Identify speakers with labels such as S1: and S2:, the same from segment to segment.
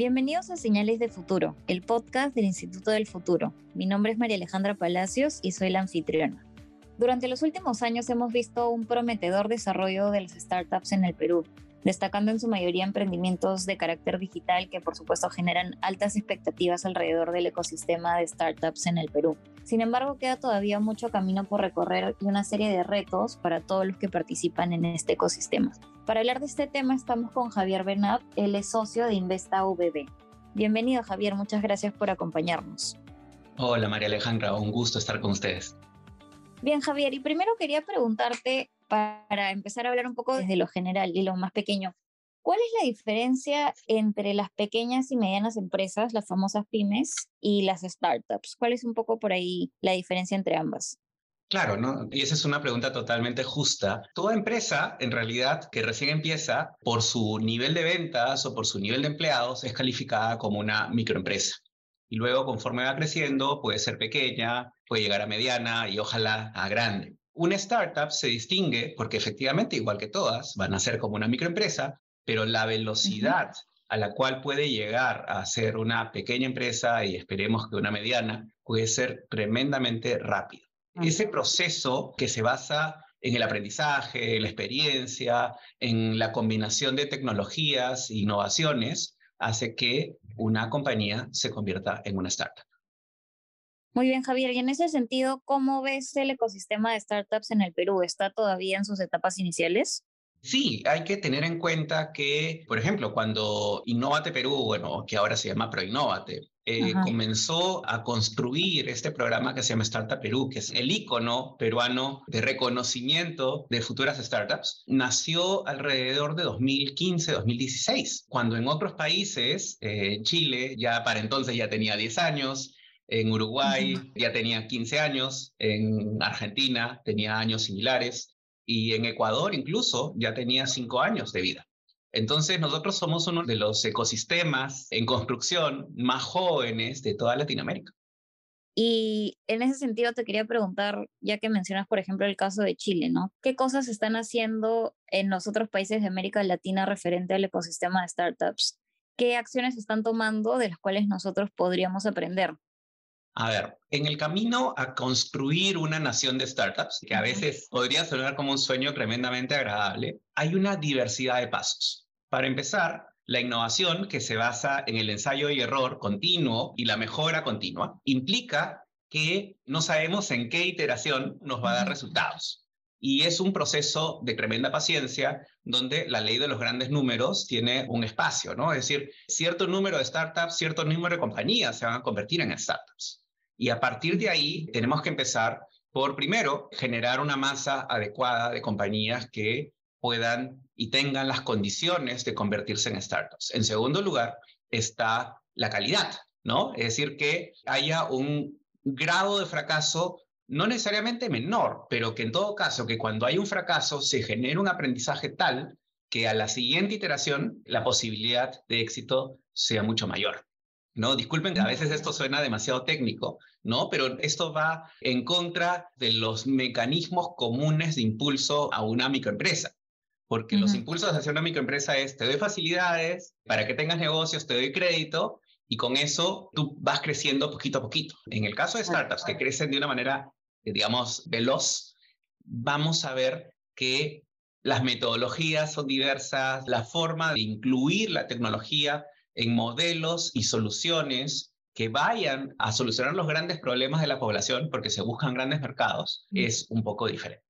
S1: Bienvenidos a Señales de Futuro, el podcast del Instituto del Futuro. Mi nombre es María Alejandra Palacios y soy la anfitriona. Durante los últimos años hemos visto un prometedor desarrollo de las startups en el Perú, destacando en su mayoría emprendimientos de carácter digital que por supuesto generan altas expectativas alrededor del ecosistema de startups en el Perú. Sin embargo, queda todavía mucho camino por recorrer y una serie de retos para todos los que participan en este ecosistema. Para hablar de este tema estamos con Javier Bernat, él es socio de Investa VB. Bienvenido Javier, muchas gracias por acompañarnos.
S2: Hola María Alejandra, un gusto estar con ustedes.
S1: Bien, Javier, y primero quería preguntarte, para empezar a hablar un poco desde lo general y lo más pequeño, ¿cuál es la diferencia entre las pequeñas y medianas empresas, las famosas pymes, y las startups? ¿Cuál es un poco por ahí la diferencia entre ambas?
S2: Claro, ¿no? Y esa es una pregunta totalmente justa. Toda empresa, en realidad, que recién empieza, por su nivel de ventas o por su nivel de empleados, es calificada como una microempresa y luego conforme va creciendo puede ser pequeña, puede llegar a mediana y ojalá a grande. Una startup se distingue porque efectivamente, igual que todas, van a ser como una microempresa, pero la velocidad a la cual puede llegar a ser una pequeña empresa y esperemos que una mediana puede ser tremendamente rápido. Ese proceso que se basa en el aprendizaje, en la experiencia, en la combinación de tecnologías e innovaciones, hace que una compañía se convierta en una startup.
S1: Muy bien, Javier. Y en ese sentido, ¿cómo ves el ecosistema de startups en el Perú? ¿Está todavía en sus etapas iniciales?
S2: Sí, hay que tener en cuenta que, por ejemplo, cuando Innovate Perú, bueno, que ahora se llama ProInnovate, eh, comenzó a construir este programa que se llama Startup Perú, que es el icono peruano de reconocimiento de futuras startups, nació alrededor de 2015-2016, cuando en otros países, eh, Chile ya para entonces ya tenía 10 años, en Uruguay ya tenía 15 años, en Argentina tenía años similares y en Ecuador incluso ya tenía 5 años de vida. Entonces, nosotros somos uno de los ecosistemas en construcción más jóvenes de toda Latinoamérica.
S1: Y en ese sentido te quería preguntar, ya que mencionas, por ejemplo, el caso de Chile, ¿no? ¿Qué cosas están haciendo en los otros países de América Latina referente al ecosistema de startups? ¿Qué acciones están tomando de las cuales nosotros podríamos aprender?
S2: A ver, en el camino a construir una nación de startups, que a veces podría sonar como un sueño tremendamente agradable, hay una diversidad de pasos. Para empezar, la innovación, que se basa en el ensayo y error continuo y la mejora continua, implica que no sabemos en qué iteración nos va a dar resultados. Y es un proceso de tremenda paciencia donde la ley de los grandes números tiene un espacio, ¿no? Es decir, cierto número de startups, cierto número de compañías se van a convertir en startups. Y a partir de ahí tenemos que empezar por, primero, generar una masa adecuada de compañías que puedan y tengan las condiciones de convertirse en startups. En segundo lugar, está la calidad, ¿no? Es decir, que haya un grado de fracaso no necesariamente menor, pero que en todo caso, que cuando hay un fracaso se genere un aprendizaje tal que a la siguiente iteración la posibilidad de éxito sea mucho mayor. ¿no? Disculpen que a veces esto suena demasiado técnico, ¿no? Pero esto va en contra de los mecanismos comunes de impulso a una microempresa. Porque los impulsos hacia una microempresa es, te doy facilidades para que tengas negocios, te doy crédito, y con eso tú vas creciendo poquito a poquito. En el caso de startups que crecen de una manera, digamos, veloz, vamos a ver que las metodologías son diversas, la forma de incluir la tecnología en modelos y soluciones que vayan a solucionar los grandes problemas de la población, porque se buscan grandes mercados, es un poco diferente.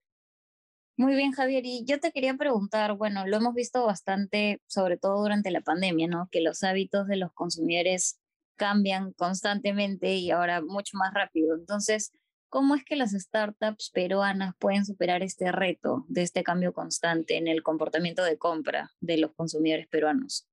S1: Muy bien, Javier. Y yo te quería preguntar, bueno, lo hemos visto bastante, sobre todo durante la pandemia, ¿no? Que los hábitos de los consumidores cambian constantemente y ahora mucho más rápido. Entonces, ¿cómo es que las startups peruanas pueden superar este reto de este cambio constante en el comportamiento de compra de los consumidores peruanos?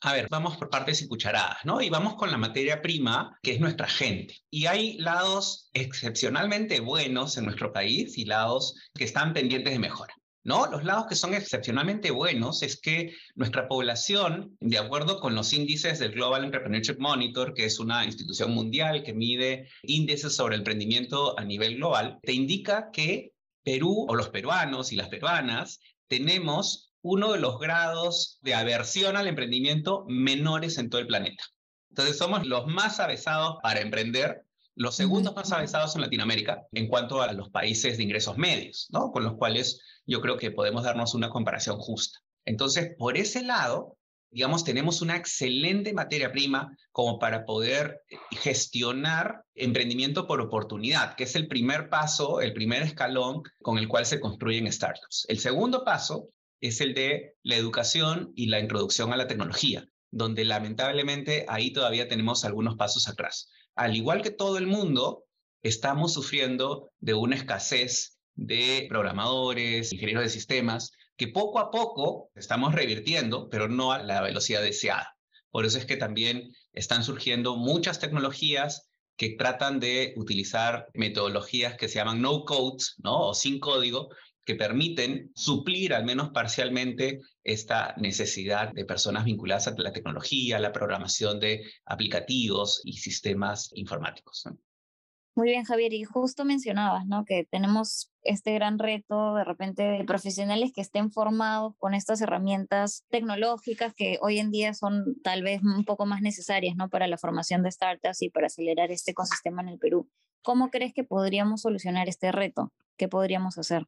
S2: A ver, vamos por partes y cucharadas, ¿no? Y vamos con la materia prima, que es nuestra gente. Y hay lados excepcionalmente buenos en nuestro país y lados que están pendientes de mejora. ¿No? Los lados que son excepcionalmente buenos es que nuestra población, de acuerdo con los índices del Global Entrepreneurship Monitor, que es una institución mundial que mide índices sobre emprendimiento a nivel global, te indica que Perú o los peruanos y las peruanas tenemos uno de los grados de aversión al emprendimiento menores en todo el planeta. Entonces somos los más avesados para emprender, los segundos más avesados en Latinoamérica en cuanto a los países de ingresos medios, ¿no? Con los cuales yo creo que podemos darnos una comparación justa. Entonces, por ese lado, digamos, tenemos una excelente materia prima como para poder gestionar emprendimiento por oportunidad, que es el primer paso, el primer escalón con el cual se construyen startups. El segundo paso es el de la educación y la introducción a la tecnología, donde lamentablemente ahí todavía tenemos algunos pasos atrás. Al igual que todo el mundo, estamos sufriendo de una escasez de programadores, ingenieros de sistemas, que poco a poco estamos revirtiendo, pero no a la velocidad deseada. Por eso es que también están surgiendo muchas tecnologías que tratan de utilizar metodologías que se llaman no code, ¿no? O sin código, que permiten suplir al menos parcialmente esta necesidad de personas vinculadas a la tecnología, la programación de aplicativos y sistemas informáticos.
S1: Muy bien, Javier, y justo mencionabas, ¿no? Que tenemos este gran reto de repente de profesionales que estén formados con estas herramientas tecnológicas que hoy en día son tal vez un poco más necesarias, ¿no? Para la formación de startups y para acelerar este ecosistema en el Perú. ¿Cómo crees que podríamos solucionar este reto? ¿Qué podríamos hacer?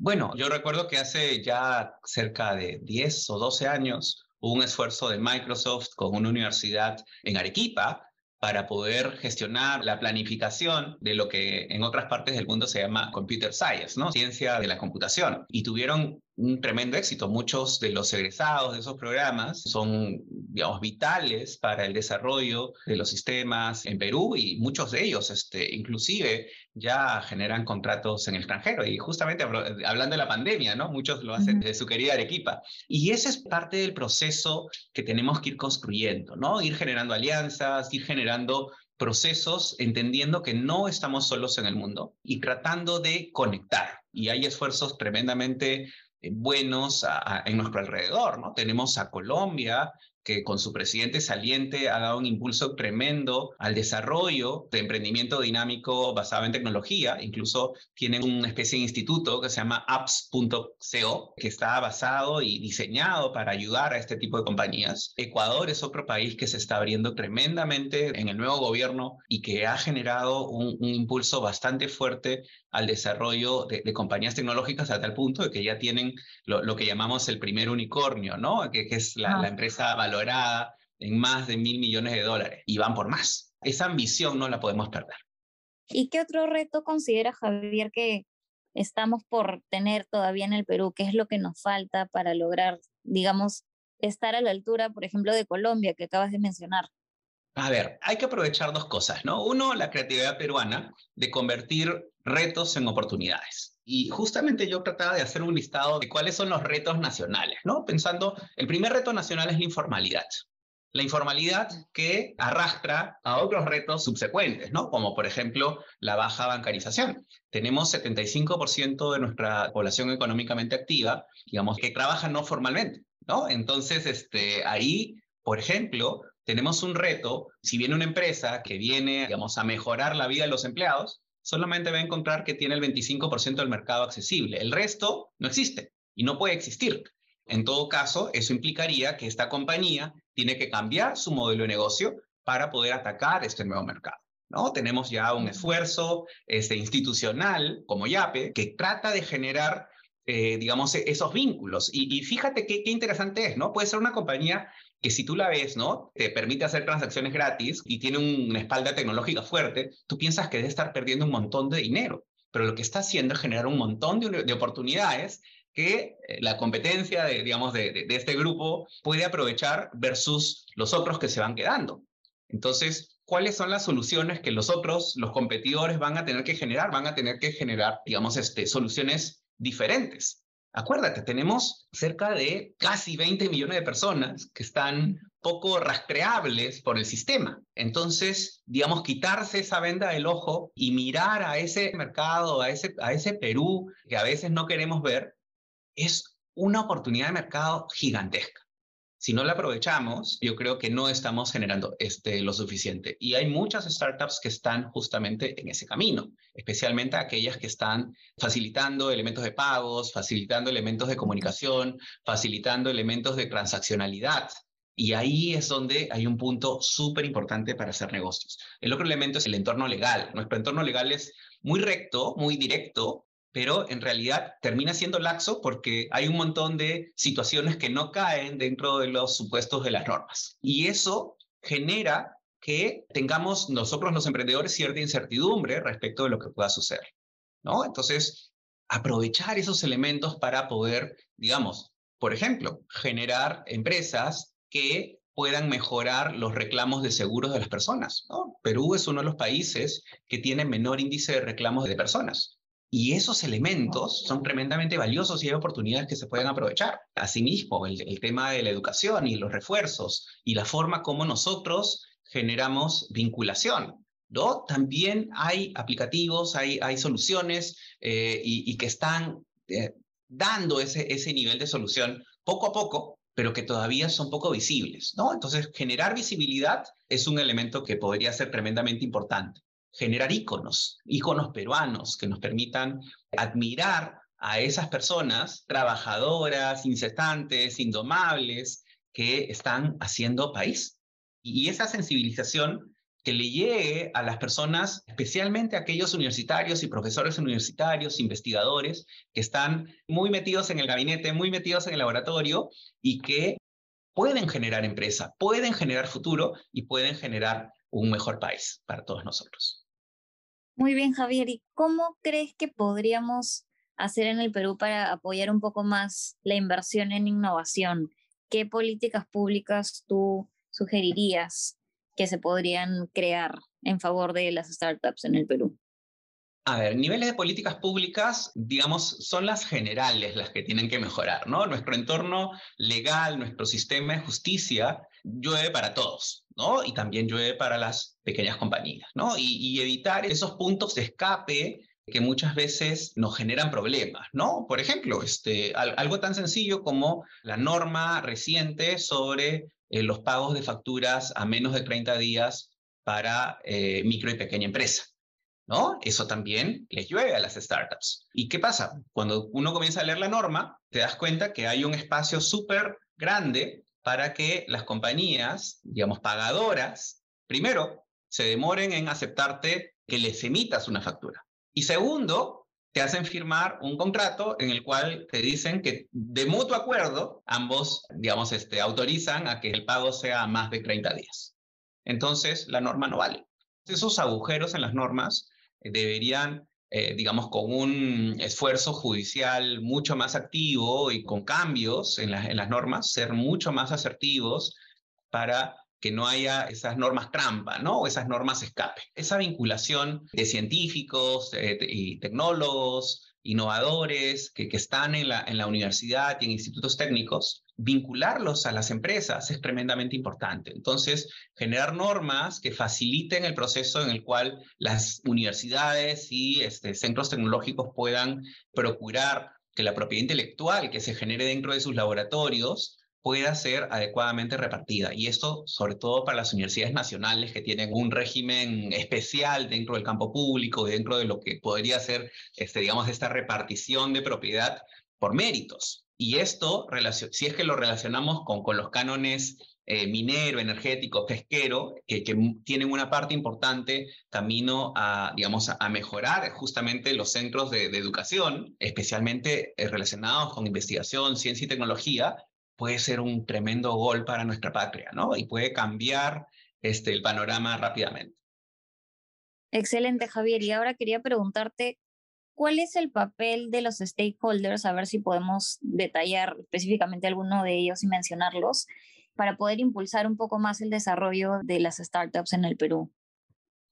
S2: Bueno, yo recuerdo que hace ya cerca de 10 o 12 años hubo un esfuerzo de Microsoft con una universidad en Arequipa para poder gestionar la planificación de lo que en otras partes del mundo se llama computer science, ¿no? Ciencia de la computación. Y tuvieron un tremendo éxito. Muchos de los egresados de esos programas son, digamos, vitales para el desarrollo de los sistemas en Perú y muchos de ellos, este, inclusive, ya generan contratos en el extranjero. Y justamente hablando de la pandemia, ¿no? Muchos lo hacen de su querida Arequipa. Y ese es parte del proceso que tenemos que ir construyendo, ¿no? Ir generando alianzas, ir generando procesos entendiendo que no estamos solos en el mundo y tratando de conectar. Y hay esfuerzos tremendamente eh, buenos en nuestro alrededor, ¿no? Tenemos a Colombia, que con su presidente saliente ha dado un impulso tremendo al desarrollo de emprendimiento dinámico basado en tecnología. Incluso tienen una especie de instituto que se llama apps.co, que está basado y diseñado para ayudar a este tipo de compañías. Ecuador es otro país que se está abriendo tremendamente en el nuevo gobierno y que ha generado un, impulso bastante fuerte al desarrollo de, compañías tecnológicas hasta el punto de que ya tienen lo, que llamamos el primer unicornio, ¿no? Que, es la, la empresa valorada en más de mil millones de dólares y van por más. Esa ambición no la podemos perder.
S1: ¿Y qué otro reto considera Javier que estamos por tener todavía en el Perú? ¿Qué es lo que nos falta para lograr, digamos, estar a la altura, por ejemplo, de Colombia, que acabas de mencionar?
S2: A ver, hay que aprovechar dos cosas, ¿no? Uno, la creatividad peruana de convertir retos en oportunidades. Y justamente yo trataba de hacer un listado de cuáles son los retos nacionales, ¿no? Pensando, el primer reto nacional es la informalidad. La informalidad que arrastra a otros retos subsecuentes, ¿no? Como por ejemplo la baja bancarización. Tenemos 75% de nuestra población económicamente activa, digamos, que trabaja no formalmente, ¿no? Entonces, este, ahí, por ejemplo, tenemos un reto, si viene una empresa que viene, digamos, a mejorar la vida de los empleados, solamente va a encontrar que tiene el 25% del mercado accesible. El resto no existe y no puede existir. En todo caso, eso implicaría que esta compañía tiene que cambiar su modelo de negocio para poder atacar este nuevo mercado. ¿no? Tenemos ya un esfuerzo este, institucional como YAPE que trata de generar, eh, digamos, esos vínculos. Y, fíjate qué, qué interesante es, ¿no? Puede ser una compañía que si tú la ves, ¿no? Te permite hacer transacciones gratis y tiene una espalda tecnológica fuerte, tú piensas que debe estar perdiendo un montón de dinero, pero lo que está haciendo es generar un montón de, oportunidades que eh, la competencia, de, digamos, de, este grupo puede aprovechar versus los otros que se van quedando. Entonces, ¿cuáles son las soluciones que los otros, los competidores, van a tener que generar? Van a tener que generar, digamos, este, soluciones diferentes. Acuérdate, tenemos cerca de casi 20 millones de personas que están poco rastreables por el sistema. Entonces, digamos, quitarse esa venda del ojo y mirar a ese mercado, a ese, a ese Perú que a veces no queremos ver, es una oportunidad de mercado gigantesca. Si no la aprovechamos, yo creo que no estamos generando este, lo suficiente. Y hay muchas startups que están justamente en ese camino, especialmente aquellas que están facilitando elementos de pagos, facilitando elementos de comunicación, facilitando elementos de transaccionalidad. Y ahí es donde hay un punto súper importante para hacer negocios. El otro elemento es el entorno legal. Nuestro entorno legal es muy recto, muy directo, pero en realidad termina siendo laxo porque hay un montón de situaciones que no caen dentro de los supuestos de las normas. Y eso genera que tengamos nosotros los emprendedores cierta incertidumbre respecto de lo que pueda suceder. ¿no? Entonces, aprovechar esos elementos para poder, digamos, por ejemplo, generar empresas que puedan mejorar los reclamos de seguros de las personas. Perú es uno de los países que tiene menor índice de reclamos de personas. Y esos elementos son tremendamente valiosos y hay oportunidades que se pueden aprovechar. Asimismo, el, tema de la educación y los refuerzos y la forma como nosotros generamos vinculación. ¿no? También hay aplicativos, hay, soluciones eh, y, y, que están eh, dando ese, ese nivel de solución poco a poco, pero que todavía son poco visibles. ¿no? Entonces, generar visibilidad es un elemento que podría ser tremendamente importante generar íconos, íconos peruanos que nos permitan admirar a esas personas trabajadoras, incesantes, indomables, que están haciendo país. Y esa sensibilización que le llegue a las personas, especialmente a aquellos universitarios y profesores universitarios, investigadores, que están muy metidos en el gabinete, muy metidos en el laboratorio y que pueden generar empresa, pueden generar futuro y pueden generar un mejor país para todos nosotros.
S1: Muy bien, Javier. ¿Y cómo crees que podríamos hacer en el Perú para apoyar un poco más la inversión en innovación? ¿Qué políticas públicas tú sugerirías que se podrían crear en favor de las startups en el Perú?
S2: A ver, niveles de políticas públicas, digamos, son las generales las que tienen que mejorar, ¿no? Nuestro entorno legal, nuestro sistema de justicia llueve para todos, ¿no? Y también llueve para las pequeñas compañías, ¿no? Y, evitar esos puntos de escape que muchas veces nos generan problemas, ¿no? Por ejemplo, este, algo tan sencillo como la norma reciente sobre eh, los pagos de facturas a menos de 30 días para eh, micro y pequeña empresa. ¿No? Eso también les llueve a las startups. ¿Y qué pasa? Cuando uno comienza a leer la norma, te das cuenta que hay un espacio súper grande para que las compañías, digamos, pagadoras, primero, se demoren en aceptarte que les emitas una factura. Y segundo, te hacen firmar un contrato en el cual te dicen que de mutuo acuerdo ambos, digamos, este, autorizan a que el pago sea más de 30 días. Entonces, la norma no vale. Esos agujeros en las normas deberían, eh, digamos, con un esfuerzo judicial mucho más activo y con cambios en, en las normas, ser mucho más asertivos para que no haya esas normas trampa, ¿no? O esas normas escape. Esa vinculación de científicos eh, y tecnólogos, innovadores que, que están en la, en la universidad y en institutos técnicos, vincularlos a las empresas es tremendamente importante. Entonces, generar normas que faciliten el proceso en el cual las universidades y este, centros tecnológicos puedan procurar que la propiedad intelectual que se genere dentro de sus laboratorios pueda ser adecuadamente repartida. Y esto, sobre todo para las universidades nacionales que tienen un régimen especial dentro del campo público, dentro de lo que podría ser, este, digamos, esta repartición de propiedad por méritos. Y esto, si es que lo relacionamos con, con los cánones eh, minero, energético, pesquero, que, tienen una parte importante camino a, digamos, a, mejorar justamente los centros de, de educación, especialmente eh, relacionados con investigación, ciencia y tecnología, puede ser un tremendo gol para nuestra patria, ¿no? Y puede cambiar este, el panorama rápidamente.
S1: Excelente, Javier. Y ahora quería preguntarte, ¿Cuál es el papel de los stakeholders? A ver si podemos detallar específicamente alguno de ellos y mencionarlos para poder impulsar un poco más el desarrollo de las startups en el Perú.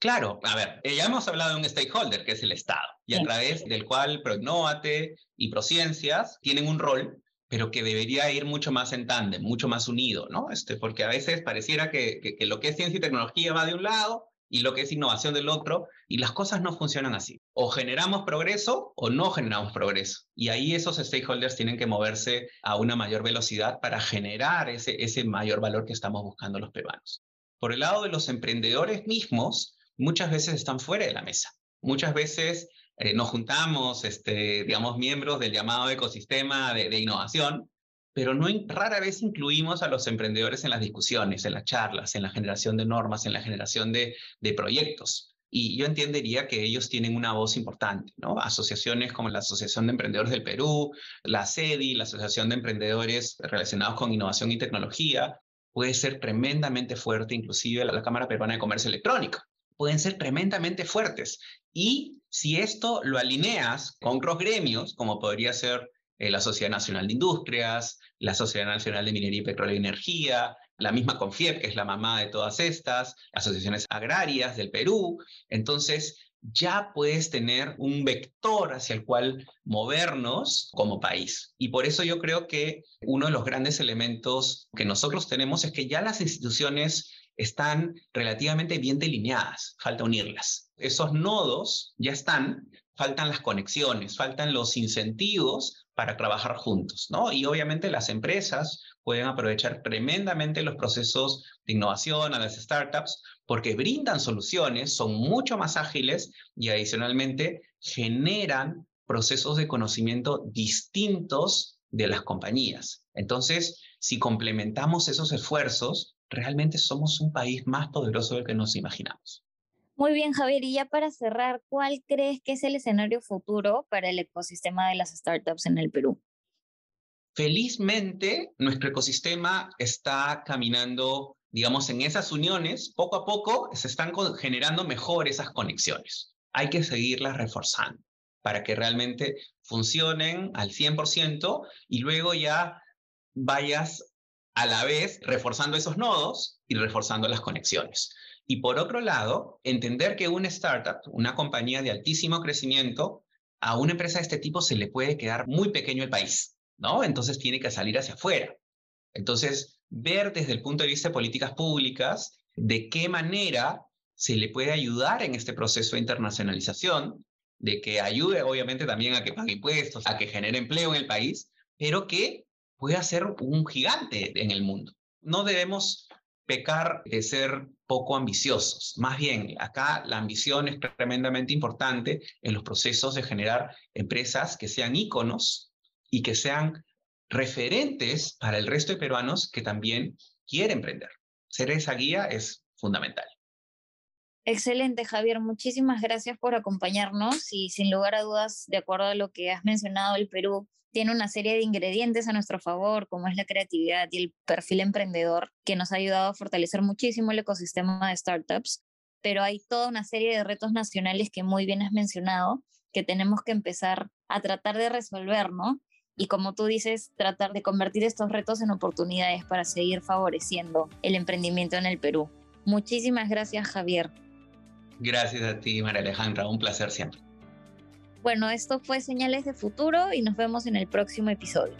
S2: Claro, a ver, eh, ya hemos hablado de un stakeholder que es el Estado y sí. a través del cual Prognoate y Prociencias tienen un rol pero que debería ir mucho más en tándem, mucho más unido, ¿no? Este, porque a veces pareciera que, que, que, lo que es ciencia y tecnología va de un lado y lo que es innovación del otro, y las cosas no funcionan así. O generamos progreso o no generamos progreso. Y ahí esos stakeholders tienen que moverse a una mayor velocidad para generar ese, ese mayor valor que estamos buscando los peruanos. Por el lado de los emprendedores mismos, muchas veces están fuera de la mesa. Muchas veces eh, nos juntamos, este, digamos, miembros del llamado ecosistema de, de innovación, pero no rara vez incluimos a los emprendedores en las discusiones, en las charlas, en la generación de normas, en la generación de, proyectos. Y yo entendería que ellos tienen una voz importante. Asociaciones como la Asociación de Emprendedores del Perú, la CEDI, la Asociación de Emprendedores relacionados con innovación y tecnología, puede ser tremendamente fuerte, inclusive la Cámara Peruana de Comercio Electrónico. Pueden ser tremendamente fuertes. Y si esto lo alineas con otros gremios, como podría ser eh, la Sociedad Nacional de Industrias, la Sociedad Nacional de Minería y Petróleo y Energía, la misma CONFIEP, que es la mamá de todas estas, asociaciones agrarias del Perú. Entonces, ya puedes tener un vector hacia el cual movernos como país. Y por eso yo creo que uno de los grandes elementos que nosotros tenemos es que ya las instituciones están relativamente bien delineadas, falta unirlas. Esos nodos ya están, faltan las conexiones, faltan los incentivos para trabajar juntos, ¿no? Y obviamente las empresas pueden aprovechar tremendamente los procesos de innovación a las startups porque brindan soluciones, son mucho más ágiles y adicionalmente generan procesos de conocimiento distintos de las compañías. Entonces, si complementamos esos esfuerzos, realmente somos un país más poderoso del que nos imaginamos.
S1: Muy bien, Javier. Y ya para cerrar, ¿cuál crees que es el escenario futuro para el ecosistema de las startups en el Perú?
S2: Felizmente, nuestro ecosistema está caminando, digamos, en esas uniones. Poco a poco se están generando mejor esas conexiones. Hay que seguirlas reforzando para que realmente funcionen al 100% y luego ya vayas a la vez reforzando esos nodos y reforzando las conexiones. Y por otro lado, entender que una startup, una compañía de altísimo crecimiento, a una empresa de este tipo se le puede quedar muy pequeño el país, ¿no? Entonces tiene que salir hacia afuera. Entonces, ver desde el punto de vista de políticas públicas de qué manera se le puede ayudar en este proceso de internacionalización, de que ayude obviamente también a que pague impuestos, a que genere empleo en el país, pero que pueda ser un gigante en el mundo. No debemos pecar de ser poco ambiciosos. Más bien, acá la ambición es tremendamente importante en los procesos de generar empresas que sean íconos y que sean referentes para el resto de peruanos que también quieren emprender. Ser esa guía es fundamental.
S1: Excelente, Javier. Muchísimas gracias por acompañarnos y sin lugar a dudas, de acuerdo a lo que has mencionado, el Perú tiene una serie de ingredientes a nuestro favor, como es la creatividad y el perfil emprendedor, que nos ha ayudado a fortalecer muchísimo el ecosistema de startups, pero hay toda una serie de retos nacionales que muy bien has mencionado, que tenemos que empezar a tratar de resolver, ¿no? Y como tú dices, tratar de convertir estos retos en oportunidades para seguir favoreciendo el emprendimiento en el Perú. Muchísimas gracias, Javier.
S2: Gracias a ti, María Alejandra. Un placer siempre.
S1: Bueno, esto fue Señales de Futuro y nos vemos en el próximo episodio.